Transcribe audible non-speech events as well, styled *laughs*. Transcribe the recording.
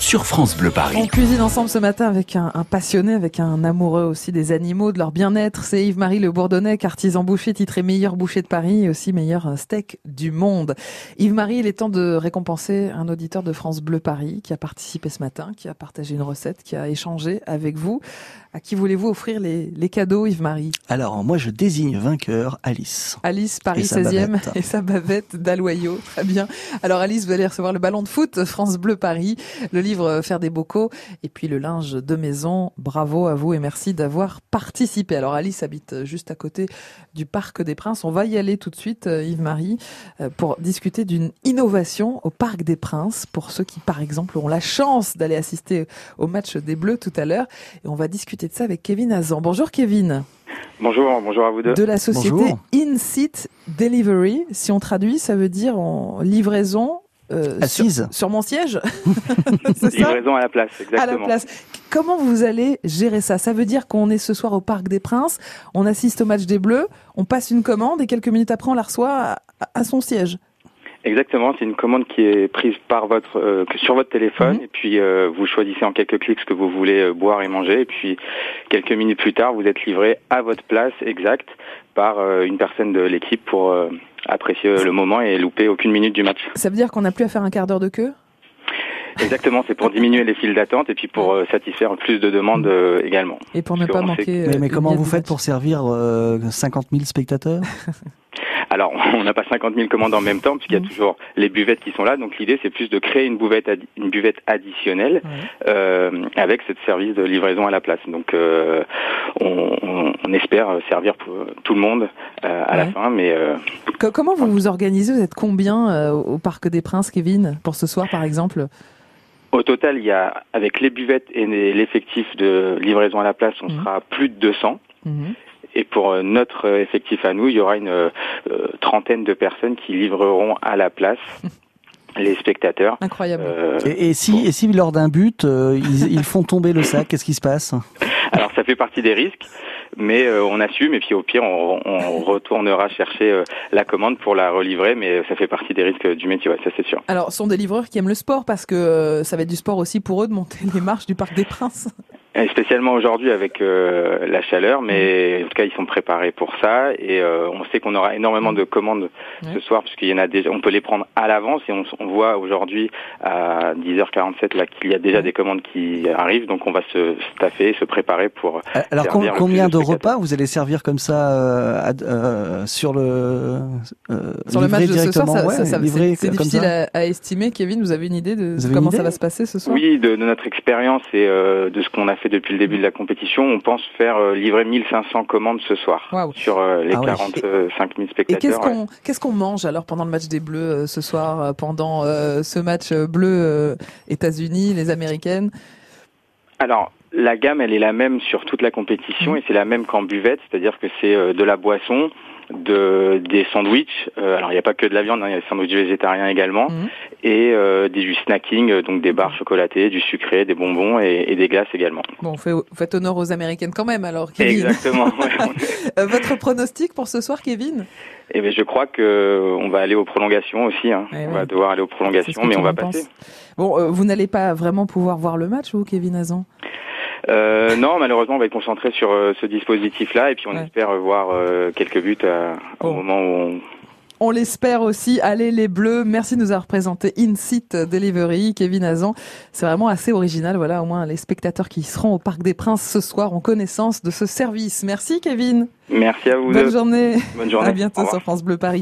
sur France Bleu Paris. On cuisine ensemble ce matin avec un, un, passionné, avec un amoureux aussi des animaux, de leur bien-être. C'est Yves-Marie Le Bourdonnais, artisan boucher, titré meilleur boucher de Paris et aussi meilleur steak du monde. Yves-Marie, il est temps de récompenser un auditeur de France Bleu Paris qui a participé ce matin, qui a partagé une recette, qui a échangé avec vous. À qui voulez-vous offrir les, les cadeaux, Yves-Marie? Alors, moi, je désigne vainqueur Alice. Alice, Paris 16e et sa bavette d'Aloyau. Très bien. Alors, Alice, vous allez recevoir le ballon de foot France Bleu Paris, le livre Faire des bocaux et puis le linge de maison. Bravo à vous et merci d'avoir participé. Alors, Alice habite juste à côté du Parc des Princes. On va y aller tout de suite, Yves-Marie, pour discuter d'une innovation au Parc des Princes pour ceux qui, par exemple, ont la chance d'aller assister au match des Bleus tout à l'heure. Et on va discuter de ça avec Kevin Azan. Bonjour Kevin. Bonjour, bonjour à vous deux. De la société In-Seat Delivery. Si on traduit, ça veut dire en livraison euh, assise sur, sur, mon siège. *laughs* livraison à la place, exactement. À la place. Comment vous allez gérer ça? Ça veut dire qu'on est ce soir au Parc des Princes, on assiste au match des Bleus, on passe une commande et quelques minutes après on la reçoit à, à son siège. Exactement, c'est une commande qui est prise par votre euh, sur votre téléphone Mhm. et puis euh, vous choisissez en quelques clics ce que vous voulez euh, boire et manger et puis quelques minutes plus tard vous êtes livré à votre place exacte par euh, une personne de l'équipe pour euh, apprécier le moment et louper aucune minute du match. Ça veut dire qu'on n'a plus à faire un quart d'heure de queue? Exactement, c'est pour diminuer les files d'attente et puis pour euh, satisfaire plus de demandes euh, également. Et pour ne pas sait manquer. Mais, mais comment vous faites pour servir euh, 50 000 spectateurs? *laughs* Alors, *laughs* on n'a pas 50 000 commandes en même temps, puisqu'il y a Mhm. toujours les buvettes qui sont là. Donc, l'idée, c'est plus de créer une buvette, une buvette additionnelle euh, avec ce service de livraison à la place. Donc, euh, on, on- on espère servir pour tout le monde euh, à la fin, mais euh, Co- Comment vous vous organisez? Vous êtes combien euh, au Parc des Princes, Kevin, pour ce soir par exemple? Au total, il y a avec les buvettes et l'effectif de livraison à la place, on Mhm. sera plus de 200. Mhm. Et pour euh, notre euh, effectif à nous, il y aura une euh, trentaine de personnes qui livreront à la place *laughs* les spectateurs. Incroyable. Euh, et, et si, et si lors d'un but, euh, ils, ils font tomber le sac, qu'est-ce qui se passe? Alors ça fait partie des risques, mais euh, on assume et puis au pire on, on retournera chercher euh, la commande pour la relivrer, mais ça fait partie des risques du métier, ouais, ça c'est sûr. Alors, ce sont des livreurs qui aiment le sport parce que euh, ça va être du sport aussi pour eux de monter les marches du Parc des Princes. Et spécialement aujourd'hui avec euh, la chaleur, mais en tout cas ils sont préparés pour ça. Et euh, on sait qu'on aura énormément de commandes Ouais. ce soir puisqu'il y en a déjà, on peut les prendre à l'avance et on, on voit aujourd'hui à 10h47 là qu'il y a déjà des commandes qui arrivent, donc on va se staffer, se préparer pour Euh, Alors com- combien de repas vous allez servir comme ça euh, à- euh, sur le euh, Sur le livré match de ce soir, ouais, ça- ça- livré c'est difficile ça? à, à estimer. Kevin, vous avez une idée de comment une ça va se passer ce soir? Oui, de, de notre expérience et euh, de ce qu'on a fait depuis le début de la compétition, on pense faire euh, livrer 1500 commandes ce soir sur euh, les Ah oui. 45 000 Et spectateurs. qu'est-ce ouais. qu'on qu'est-ce qu'on mange alors pendant le match des Bleus euh, ce soir, pendant ce match bleu États-Unis, les Américaines? Alors, la gamme, elle est la même sur toute la compétition Mhm. et c'est la même qu'en buvette, c'est-à-dire que c'est de la boisson, de des sandwichs. euh, alors, il n'y a pas que de la viande, hein, il y a des sandwichs végétariens également Mhm. et euh, des- du snacking, euh, donc des barres chocolatées, du sucré, des bonbons et, et des glaces également. Bon, vous faites honneur aux Américaines quand même alors, Kevin. Exactement. *laughs* ouais. Euh, votre pronostic pour ce soir, Kevin? Et ben, je crois que euh, on va aller aux prolongations aussi. Hein. Eh on ouais. va devoir aller aux prolongations, mais on va passer. pense. Bon, euh, vous n'allez pas vraiment pouvoir voir le match, vous, Kevin Azan Euh, non, malheureusement, on va être concentré sur euh, ce dispositif-là, et puis on Ouais. espère euh, voir euh, quelques buts au moment où on, On l'espère aussi. Allez les Bleus, merci de nous avoir présenté In-Seat Delivery, Kevin Azan. C'est vraiment assez original. Voilà, au moins les spectateurs qui seront au Parc des Princes ce soir ont connaissance de ce service. Merci Kevin. Merci à vous Bonne deux. journée. Bonne journée. À bientôt sur France Bleu Paris.